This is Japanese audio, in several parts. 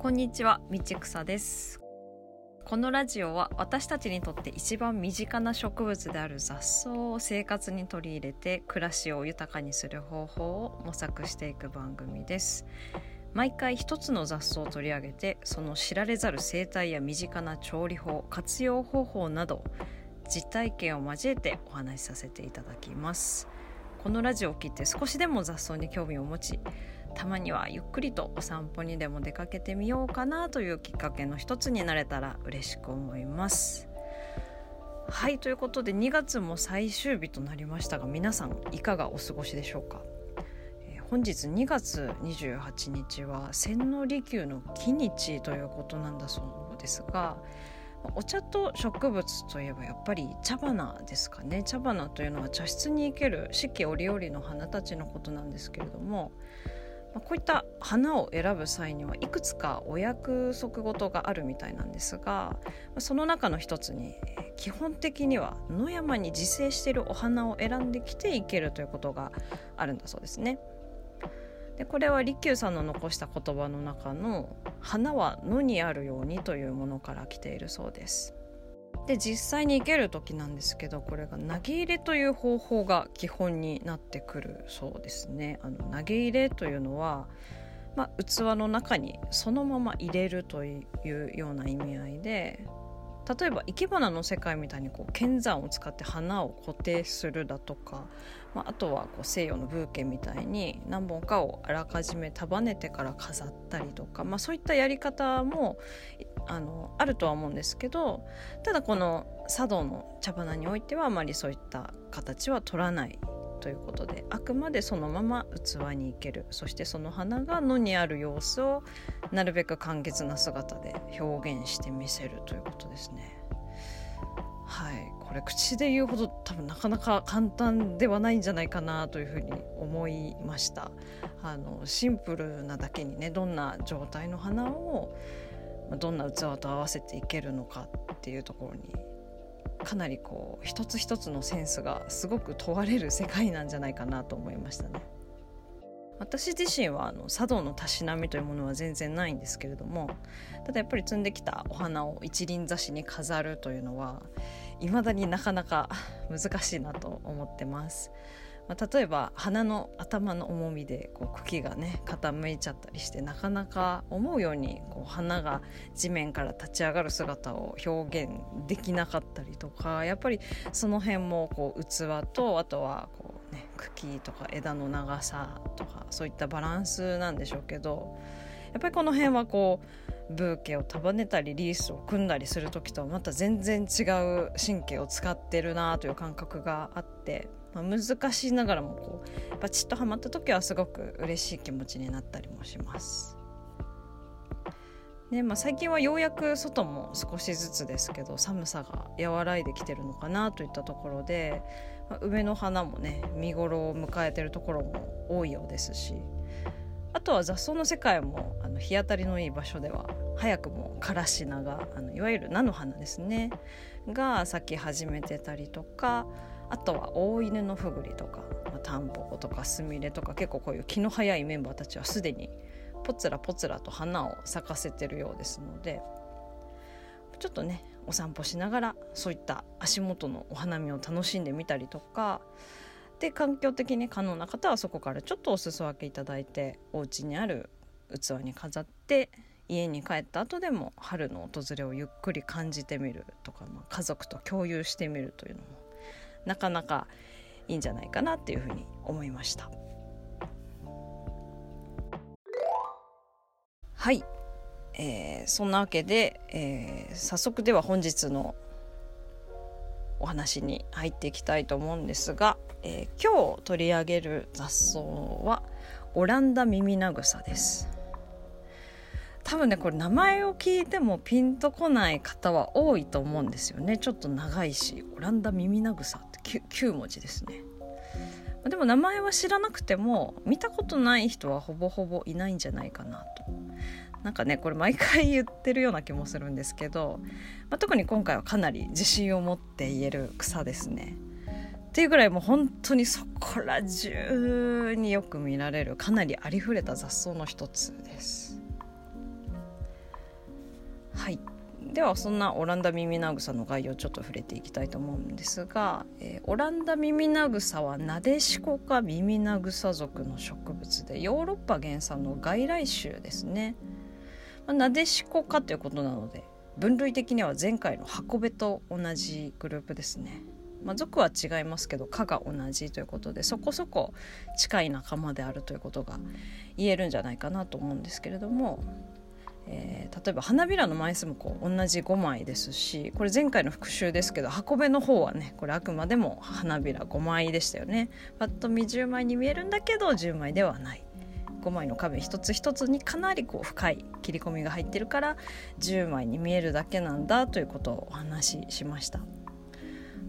こんにちは、道草です。このラジオは私たちにとって一番身近な植物である雑草を生活に取り入れて暮らしを豊かにする方法を模索していく番組です。毎回一つの雑草を取り上げてその知られざる生態や身近な調理法活用方法など実体験を交えてお話しさせていただきますこのラジオを聞いて少しでも雑草に興味を持ちたまにはゆっくりとお散歩にでも出かけてみようかなというきっかけの一つになれたら嬉しく思います。はいということで2月も最終日となりましたが皆さんいかがお過ごしでしょうか？えー本日2月28日は千利休の忌日ということなんだそうですがお茶と植物といえばやっぱり茶花ですかね。茶花というのは茶室に生ける四季折々の花たちのことなんですけれどもまあこういった花を選ぶ際にはいくつかお約束事があるみたいなんですがまその中の一つにえ基本的には野山に自生しているお花を選んできて生けるということがあるんだそうですね。でこれは利休さんの残した言葉の中の「花は野にあるように」というものから来ているそうです。で実際に生ける時なんですけどこれが投げ入れという方法が基本になってくるそうですね。あの投げ入れというのは、まあ、器の中にそのまま入れるというような意味合いで例えば生け花の世界みたいにこう剣山を使って花を固定するだとか、まあ、あとはこう西洋のブーケみたいに何本かをあらかじめ束ねてから飾ったりとか、まあ、そういったやり方もあのあるとは思うんですけどただこの茶道の茶花においてはあまりそういった形は取らないということであくまでそのまま器に生ける。そしてその花が野にある様子をなるべく簡潔な姿で表現してみせるということですね。はい。これ口で言うほど多分なかなか簡単ではないんじゃないかなというふうに思いました。あのシンプルなだけにねどんな状態の花をまどんな器と合わせていけるのかっていうところにかなりこう一つ一つのセンスがすごく問われる世界なんじゃないかなと思いましたね。私自身はあの茶道のたしなみというものは全然ないんですけれどもただやっぱり摘んできたお花を一輪挿しに飾るというのは未だになかなか難しいなと思ってます。まあ、例えば花の頭の重みでこう茎がね傾いちゃったりしてなかなか思うようにこう花が地面から立ち上がる姿を表現できなかったりとかやっぱりその辺もこう器とあとはこう、ね、茎とか枝の長さとかそういったバランスなんでしょうけどやっぱりこの辺はこうブーケを束ねたりリースを組んだりする時とはまた全然違う神経を使ってるなという感覚があって、まあ、難しいながらもこうバチッとはまった時はすごく嬉しい気持ちになったりもします。ねまあ、最近はようやく外も少しずつですけど寒さが和らいできてるのかなといったところで、まあ梅の花もね見頃を迎えてるところも多いようですしあとは雑草の世界もあの日当たりのいい場所では早くもカラシナがあのいわゆる菜の花ですねが咲き始めてたりとかあとは大犬のふぐりとか、まあ、タンポポとかスミレとか結構こういう気の早いメンバーたちはすでにポツラポツラと花を咲かせてるようですのでちょっとねお散歩しながらそういった足元のお花見を楽しんでみたりとかで環境的に可能な方はそこからちょっとお裾分けいただいてお家にある器に飾って家に帰った後でも春の訪れをゆっくり感じてみるとか、まあ、家族と共有してみるというのもなかなかいいんじゃないかなっていうふうに思いました。はい、えーそんなわけで、えー早速では本日のお話に入っていきたいと思うんですが、えー今日取り上げる雑草はオランダミミナグサです多分ねこれ名前を聞いてもピンとこない方は多いと思うんですよねちょっと長いしオランダミミナグサって 9, 9文字ですねでも名前は知らなくても見たことない人はほぼほぼいないんじゃないかなとなんかねこれ毎回言ってるような気もするんですけど、まあ、特に今回はかなり自信を持って言える草ですね。っていうぐらいもう本当にそこら中によく見られるかなりありふれた雑草の一つです。はい。ではそんなオランダミミナグサの概要ちょっと触れていきたいと思うんですが、えー、オランダミミナグサはナデシコかミミナグサ属の植物でヨーロッパ原産の外来種ですね、まあ、ナデシコかということなので分類的には前回の箱ベと同じグループですね。まあ、属は違いますけど科が同じということでそこそこ近い仲間であるということが言えるんじゃないかなと思うんですけれどもえー、例えば花びらの枚数もこう同じ5枚ですしこれ前回の復習ですけど箱べの方はねこれあくまでも花びら5枚でしたよねぱっと見10枚に見えるんだけど10枚ではない5枚の壁一つ一つにかなりこう深い切り込みが入ってるから10枚に見えるだけなんだということをお話ししました。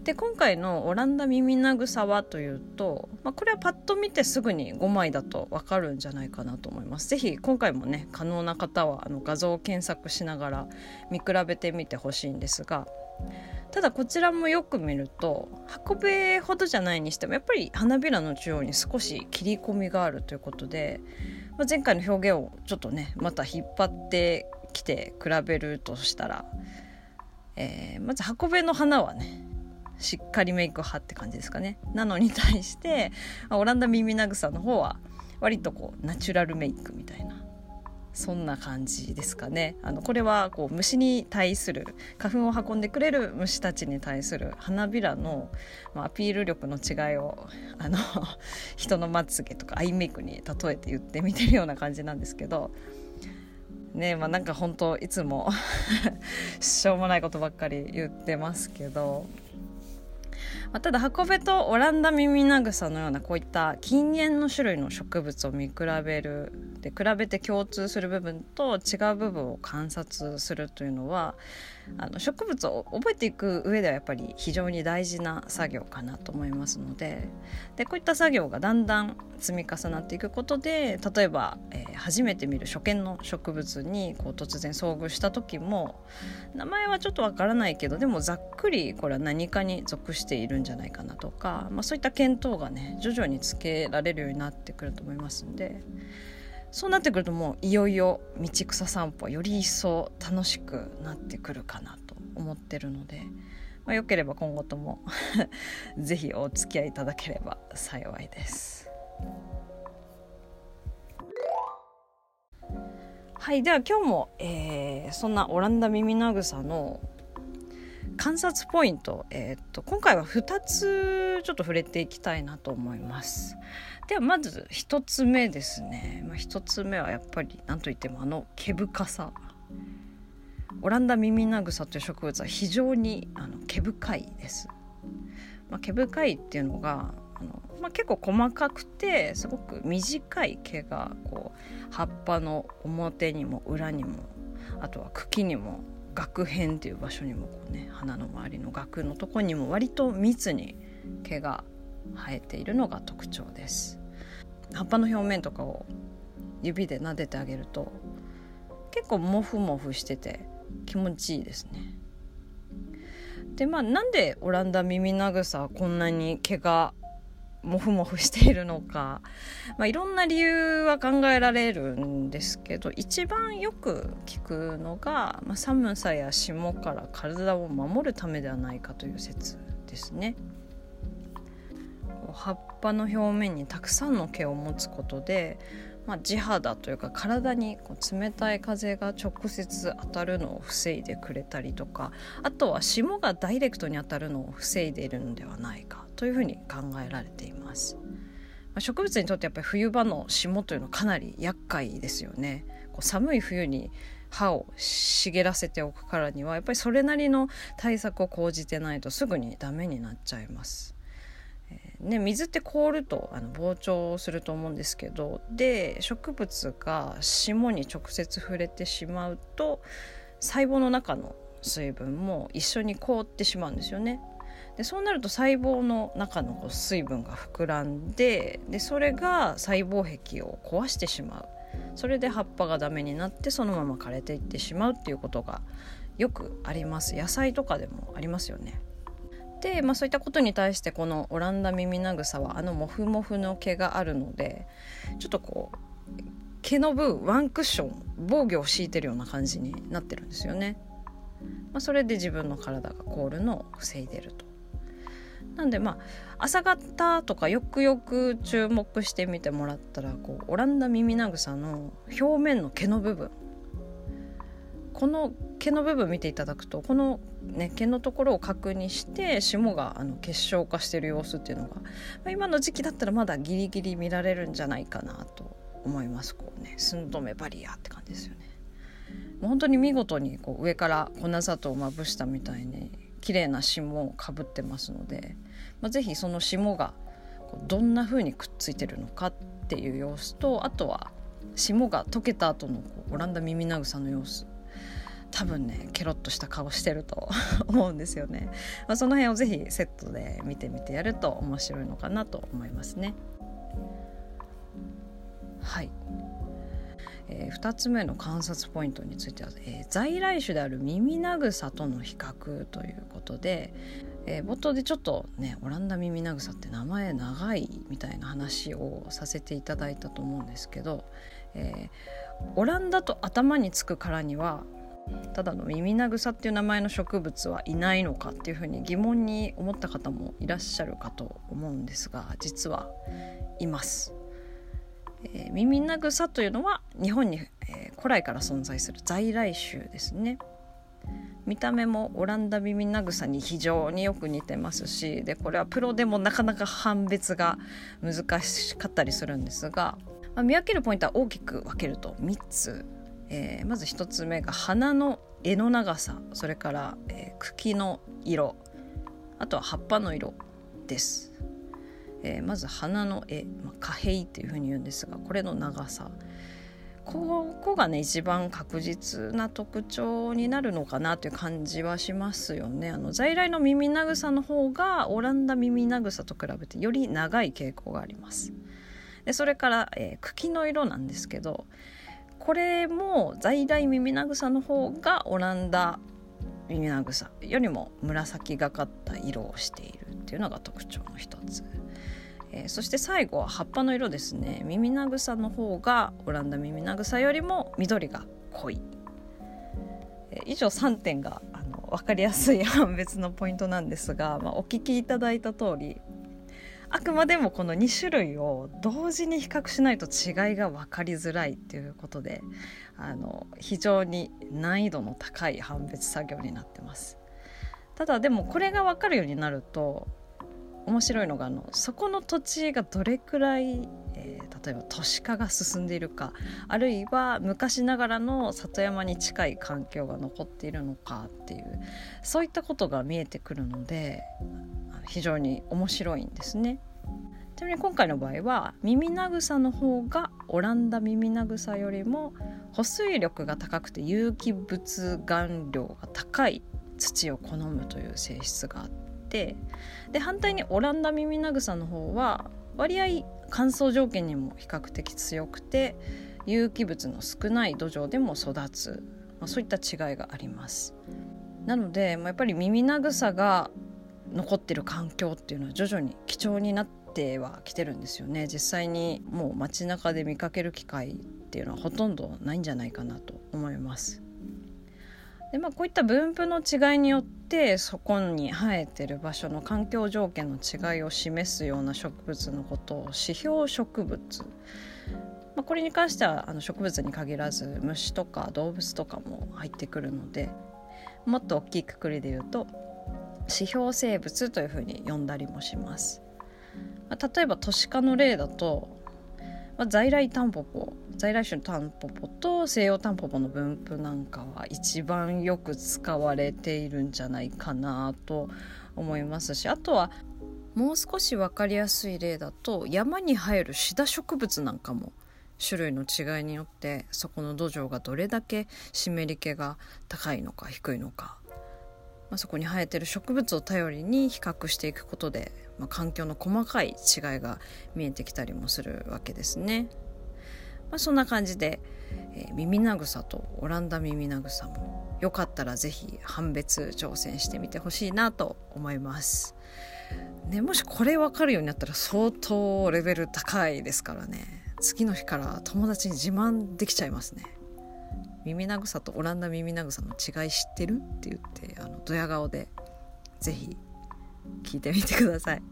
で今回のオランダミミナグサはというと、まあ、これはパッと見てすぐに5枚だと分かるんじゃないかなと思います。ぜひ今回もね可能な方はあの画像を検索しながら見比べてみてほしいんですがただこちらもよく見ると運べほどじゃないにしてもやっぱり花びらの中央に少し切り込みがあるということで、まあ、前回の表現をちょっとねまた引っ張ってきて比べるとしたら、えー、まず運べの花はねしっかりメイク派って感じですかね。なのに対してオランダ耳なぐさの方は割とこうナチュラルメイクみたいなそんな感じですかね。あのこれはこう虫に対する花粉を運んでくれる虫たちに対する花びらの、まあ、アピール力の違いをあの 人のまつげとかアイメイクに例えて言ってみてるような感じなんですけどねまあなんか本当いつも しょうもないことばっかり言ってますけどまあ、ただ箱べとオランダミミナグサのようなこういった禁煙の種類の植物を見比べるで比べて共通する部分と違う部分を観察するというのはあの植物を覚えていく上ではやっぱり非常に大事な作業かなと思いますのででこういった作業がだんだん積み重なっていくことで例えば、えー、初めて見る初見の植物にこう突然遭遇した時も名前はちょっとわからないけどでもざっくりこれは何かに属しているんじゃないかなとか、まあ、そういった見当がね徐々につけられるようになってくると思いますんで。そうなってくるともういよいよ道草散歩より一層楽しくなってくるかなと思ってるので、まあ、よければ今後とも 是非お付き合いいただければ幸いです。はいでは今日も、えー、そんなオランダミミナグサの観察ポイント、えー、っと今回は2つちょっと触れていきたいなと思います。ではまず1つ目ですね、まあ、1つ目はやっぱり何といってもあの毛深さオランダミミナグサという植物は非常にあの毛深いです。まあ、毛深いっていうのがあの、まあ、結構細かくてすごく短い毛がこう葉っぱの表にも裏にもあとは茎にも額辺っていう場所にもこう、ね、花の周りの額のとこにも割と密に毛が生えているのが特徴です。葉っぱの表面とかを指で撫でてあげると結構モフモフしてて気持ちいいですね。でまあなんでオランダミミナグサはこんなに毛がモフモフしているのか、まあ、いろんな理由は考えられるんですけど一番よく聞くのが、まあ、寒さや霜から体を守るためではないかという説ですね。葉っぱの表面にたくさんの毛を持つことで、まあ、地肌というか体にこう冷たい風が直接当たるのを防いでくれたりとかあとは霜がダイレクトに当たるのを防いでいるのではないかというふうに考えられています。植物にとってやっぱり冬場の霜というのはかなり厄介ですよね。こう寒い冬に歯を茂らせておくからにはやっぱりそれなりの対策を講じてないとすぐにダメになっちゃいます。ね、水って凍るとあの膨張すると思うんですけどで植物が霜に直接触れてしまうと細胞の中の水分も一緒に凍ってしまうんですよね。でそうなると細胞の中の水分が膨らんででそれが細胞壁を壊してしまうそれで葉っぱがダメになってそのまま枯れていってしまうっていうことがよくあります野菜とかでもありますよね。で、まあ、そういったことに対してこのオランダミミナグサはあのモフモフの毛があるのでちょっとこう毛の分ワンクッション防御を敷いてるような感じになってるんですよね。まあ、それで自分の体が凍るのを防いでると。なんでまあ朝方とかよくよく注目してみてもらったらこうオランダミミナグサの表面の毛の部分この毛の部分見ていただくとこの、ね、毛のところを確認して霜があの結晶化してる様子っていうのが、まあ、今の時期だったらまだギリギリ見られるんじゃないかなと思いますこうね寸止めバリアって感じですよね。もう本当に見事にこう上から粉砂糖をまぶしたみたいに綺麗な霜をかぶってますので、まあ、是非その霜がどんな風にくっついてるのかっていう様子とあとは霜が溶けた後のこうオランダミミナグサの様子多分ねケロッとした顔してると 思うんですよね、まあ、その辺をぜひセットで見てみてやると面白いのかなと思いますね。はい、えー、2つ目の観察ポイントについては、えー、在来種であるミミナグサとの比較ということで、えー、冒頭でちょっとねオランダミミナグサって名前長いみたいな話をさせていただいたと思うんですけど、えー、オランダと頭につくからにはただのミミナグサっていう名前の植物はいないのかっていうふうに疑問に思った方もいらっしゃるかと思うんですが実はいます。えー、ミミナグサというのは日本に、えー、古来から存在する在来種ですね。見た目もオランダミミナグサに非常によく似てますしでこれはプロでもなかなか判別が難しかったりするんですが、まあ、見分けるポイントは大きく分けると3つえー、まず1つ目が花の柄の長さそれから、えー、茎の色あとは葉っぱの色です、えー、まず花の絵、まあ、花柄っていうふうに言うんですがこれの長さここがね一番確実な特徴になるのかなという感じはしますよね。あの在来の耳なぐさの方がオランダ耳なぐさと比べてより長い傾向があります。でそれから、えー、茎の色なんですけど、これも在来耳なぐさの方がオランダ耳なぐさよりも紫がかった色をしているっていうのが特徴の一つ、えー、そして最後は葉っぱの色ですね。耳なぐさの方がオランダ耳なぐさよりも緑が濃い、えー、以上3点があの分かりやすい判別のポイントなんですが、まあ、お聞きいただいた通りあくまでもこの2種類を同時に比較しないと違いが分かりづらいっていうことであの非常に難易度の高い判別作業になってます。ただでもこれが分かるようになると面白いのがあのそこの土地がどれくらい、えー、例えば都市化が進んでいるかあるいは昔ながらの里山に近い環境が残っているのかっていうそういったことが見えてくるので非常に面白いんですね。ちなみに今回の場合は耳なぐさの方がオランダ耳なぐさよりも保水力が高くて有機物含量が高い土を好むという性質があってで反対にオランダ耳なぐさの方は割合乾燥条件にも比較的強くて有機物の少ない土壌でも育つ、まあ、そういった違いがあります。なので、まあ、やっぱり耳なぐさが残ってる環境っていうのは徐々に貴重になってはきてるんですよね実際にもう街中で見かける機会っていうのはほとんどないんじゃないかなと思いますでまあこういった分布の違いによってそこに生えてる場所の環境条件の違いを示すような植物のことを指標植物まあ、これに関してはあの植物に限らず虫とか動物とかも入ってくるのでもっと大きいくくりで言うと指標生物というふうに呼んだりもします。まあ、例えば都市化の例だと、まあ、在来タンポポ在来種のタンポポと西洋タンポポの分布なんかは一番よく使われているんじゃないかなと思いますしあとはもう少し分かりやすい例だと山に生えるシダ植物なんかも種類の違いによってそこの土壌がどれだけ湿り気が高いのか低いのかまあ、そこに生えてる植物を頼りに比較していくことで、まあ、環境の細かい違いが見えてきたりもするわけですね。まあ、そんな感じで、えー、耳なぐさとオランダ耳なぐさもよかったら是非判別挑戦してみてほしいなと思います。ね、もしこれ分かるようになったら相当レベル高いですからね次の日から友達に自慢できちゃいますね。耳なぐさとオランダ耳なぐさの違い知ってる?」って言ってあのドヤ顔で是非聞いてみてください。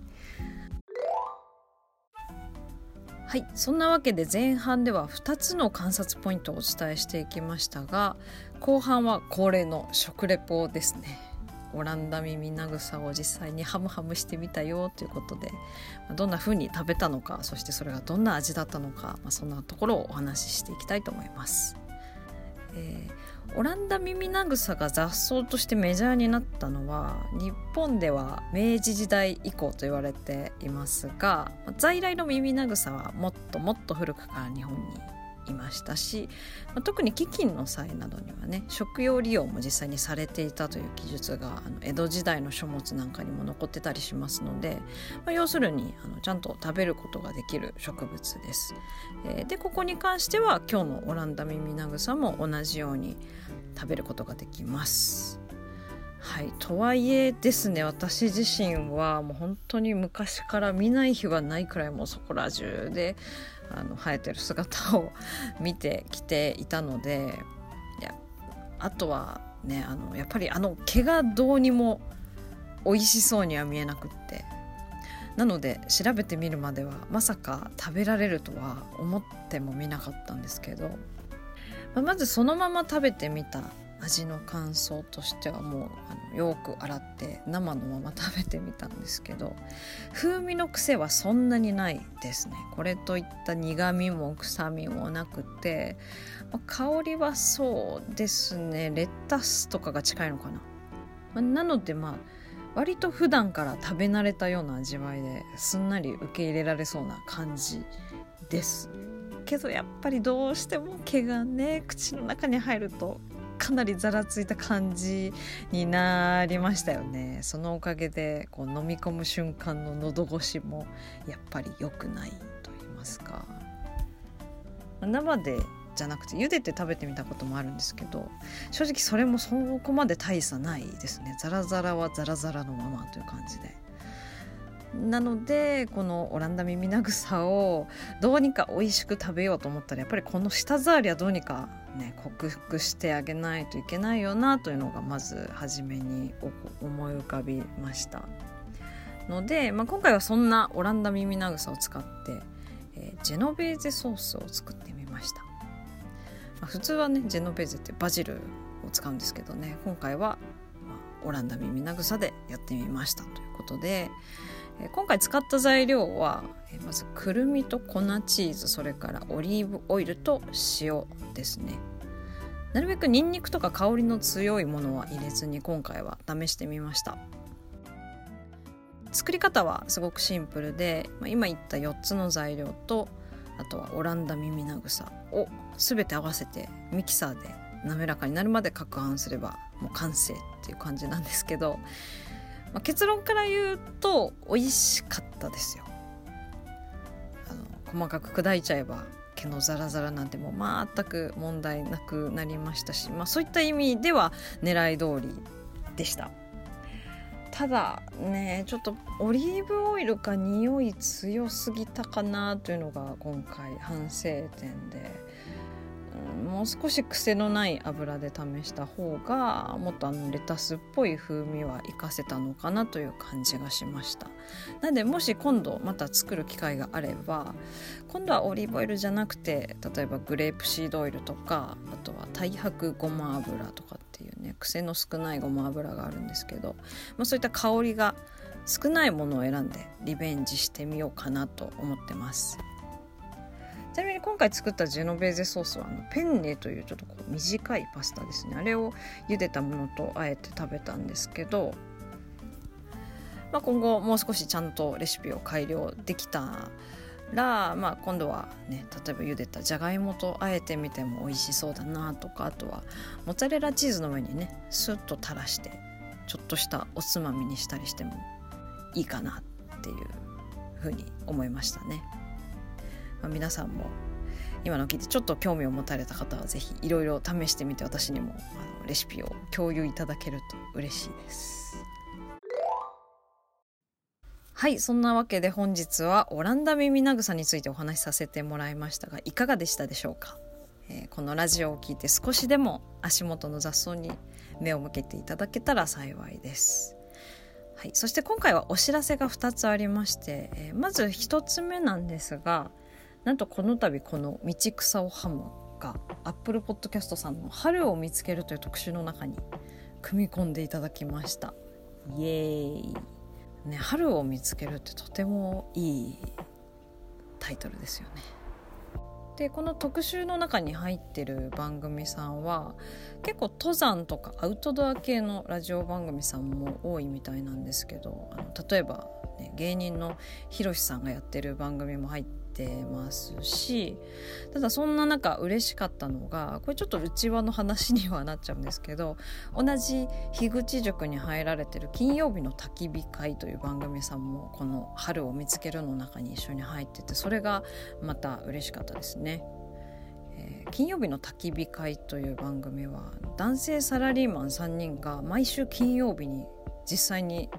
はいそんなわけで前半では2つの観察ポイントをお伝えしていきましたが後半は恒例の食レポですねオランダ耳なぐさを実際にハムハムしてみたよということでどんな風に食べたのかそしてそれがどんな味だったのか、まあ、そんなところをお話ししていきたいと思います。えー、オランダ耳なぐさが雑草としてメジャーになったのは日本では明治時代以降と言われていますが在来の耳なぐさはもっともっと古くから日本にいましたし、特に飢饉の際などにはね食用利用も実際にされていたという記述があの江戸時代の書物なんかにも残ってたりしますので、まあ、要するにあのちゃんと食べることができる植物です。えー、でここに関しては今日のオランダミミナグサも同じように食べることができます。はい、とはいえですね私自身はもう本当に昔から見ない日はないくらいもうそこら中であの生えてる姿を見てきていたのでいやあとはねあのやっぱりあの毛がどうにも美味しそうには見えなくって。なので調べてみるまではまさか食べられるとは思ってもみなかったんですけど、まあ、まずそのまま食べてみた味の感想としてはもうあのよく洗って生のまま食べてみたんですけど風味の癖はそんなにないですね。これといった苦みも臭みもなくて、まあ、香りはそうですね。レタスとかが近いのかな、まあ、なのでまあ割と普段から食べ慣れたような味わいですんなり受け入れられそうな感じです。けどやっぱりどうしても毛がね口の中に入るとかなりざらついた感じになりましたよね。そのおかげでこう飲み込む瞬間の喉越しもやっぱり良くないと言いますか。生でじゃなくて茹でて食べてみたこともあるんですけど正直それもそこまで大差ないですね。ザラザラはザラザラのままという感じで。なのでこのオランダ耳なぐさをどうにか美味しく食べようと思ったらやっぱりこの舌触りはどうにかね克服してあげないといけないよなというのがまず初めに思い浮かびましたので、まあ、今回はそんなオランダ耳なぐさを使って、えー、ジェノベーゼソースを作ってみました、まあ、普通はねジェノベーゼってバジルを使うんですけどね今回は、オランダ耳なぐさでやってみましたということで、今回使った材料はまずくるみと粉チーズそれからオリーブオイルと塩ですね。なるべくニンニクとか香りの強いものは入れずに今回は試してみました。作り方はすごくシンプルで今言った4つの材料とあとはオランダ耳なぐさを全て合わせてミキサーで滑らかになるまで攪拌すればもう完成っていう感じなんですけどまあ、結論から言うと美味しかったですよ。あの細かく砕いちゃえば毛のザラザラなんてもう全く問題なくなりましたし、まあ、そういった意味では狙い通りでした。ただねちょっとオリーブオイルか匂い強すぎたかなというのが今回反省点で。もう少し癖のない油で試した方がもっとあのレタスっぽい風味は活かせたのかなという感じがしましたなのでもし今度また作る機会があれば今度はオリーブオイルじゃなくて例えばグレープシードオイルとかあとは太白ごま油とかっていうね癖の少ないごま油があるんですけど、まあ、そういった香りが少ないものを選んでリベンジしてみようかなと思ってます。ちなみに今回作ったジェノベーゼソースはあのペンネというちょっとこう短いパスタですねあれを茹でたものとあえて食べたんですけど、まあ、今後もう少しちゃんとレシピを改良できたら、まあ、今度はね例えば茹でたじゃがいもとあえてみても美味しそうだなとかあとはモッツァレラチーズの上にねスッと垂らしてちょっとしたおつまみにしたりしてもいいかなっていうふうに思いましたね。まあ、皆さんも今の聞いてちょっと興味を持たれた方は是非いろいろ試してみて私にもあのレシピを共有いただけると嬉しいです。はいそんなわけで本日はオランダ耳なぐさについてお話しさせてもらいましたがいかがでしたでしょうか、えー、このラジオを聴いて少しでも足元の雑草に目を向けていただけたら幸いです。はい、そして今回はお知らせが2つありまして、えー、まず1つ目なんですがなんとこの度この「道草をハム」が Apple Podcast さんの「春を見つける」という特集の中に組み込んでいただきました。イエーイ、ね、春を見つけるってとてもいいタイトルですよね。でこの特集の中に入ってる番組さんは結構登山とかアウトドア系のラジオ番組さんも多いみたいなんですけどあの例えば、ね、芸人のひろしさんがやってる番組も入っててますしただそんな中嬉しかったのがこれちょっと内輪の話にはなっちゃうんですけど同じ樋口塾に入られてる金曜日の焚き火会という番組さんもこの「春を見つける」の中に一緒に入っててそれがまた嬉しかったですね。金曜日の焚き火会という番組は男性サラリーマン3人が毎週金曜日に実際に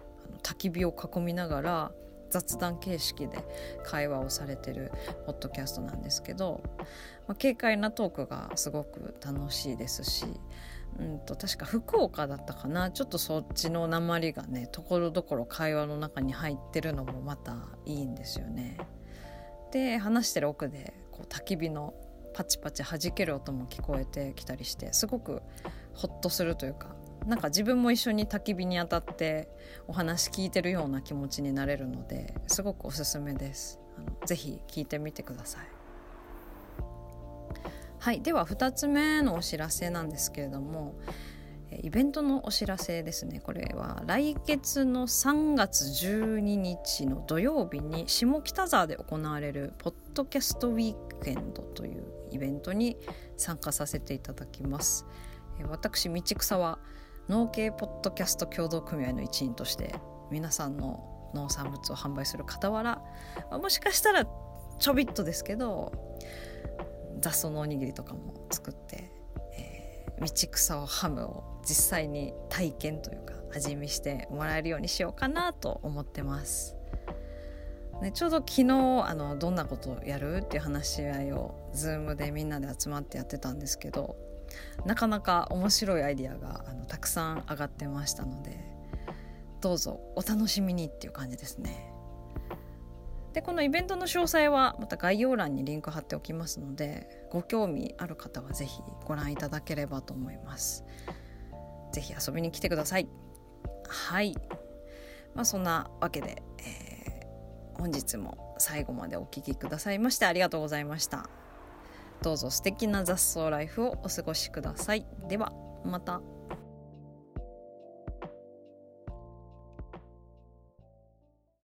焚き火を囲みながら雑談形式で会話をされてるポッドキャストなんですけど、まあ、軽快なトークがすごく楽しいですし、うんと、確か福岡だったかなちょっとそっちの鉛がねところどころ会話の中に入ってるのもまたいいんですよね。で話してる奥でこう焚き火のパチパチ弾ける音も聞こえてきたりしてすごくホッとするというかなんか自分も一緒に焚き火にあたってお話聞いてるような気持ちになれるのですごくおすすめです。あのぜひ聞いてみてください。はいでは2つ目のお知らせなんですけれどもイベントのお知らせですね。これは来月の3月12日の土曜日に下北沢で行われるポッドキャストウィークエンドというイベントに参加させていただきます。私道草は農系ポッドキャスト協同組合の一員として皆さんの農産物を販売する傍らもしかしたらちょびっとですけど雑草のおにぎりとかも作って、えー、道草をハムを実際に体験というか味見してもらえるようにしようかなと思ってます。ね、ちょうど昨日あのどんなことをやる？っていう話し合いを Zoom でみんなで集まってやってたんですけどなかなか面白いアイディアがあのたくさん上がってましたのでどうぞお楽しみにっていう感じですね。でこのイベントの詳細はまた概要欄にリンク貼っておきますのでご興味ある方は是非ご覧いただければと思います。是非遊びに来てください。はい。まあそんなわけで、えー、本日も最後までお聴きくださいましてありがとうございました。どうぞ素敵な雑草ライフをお過ごしください。ではまた。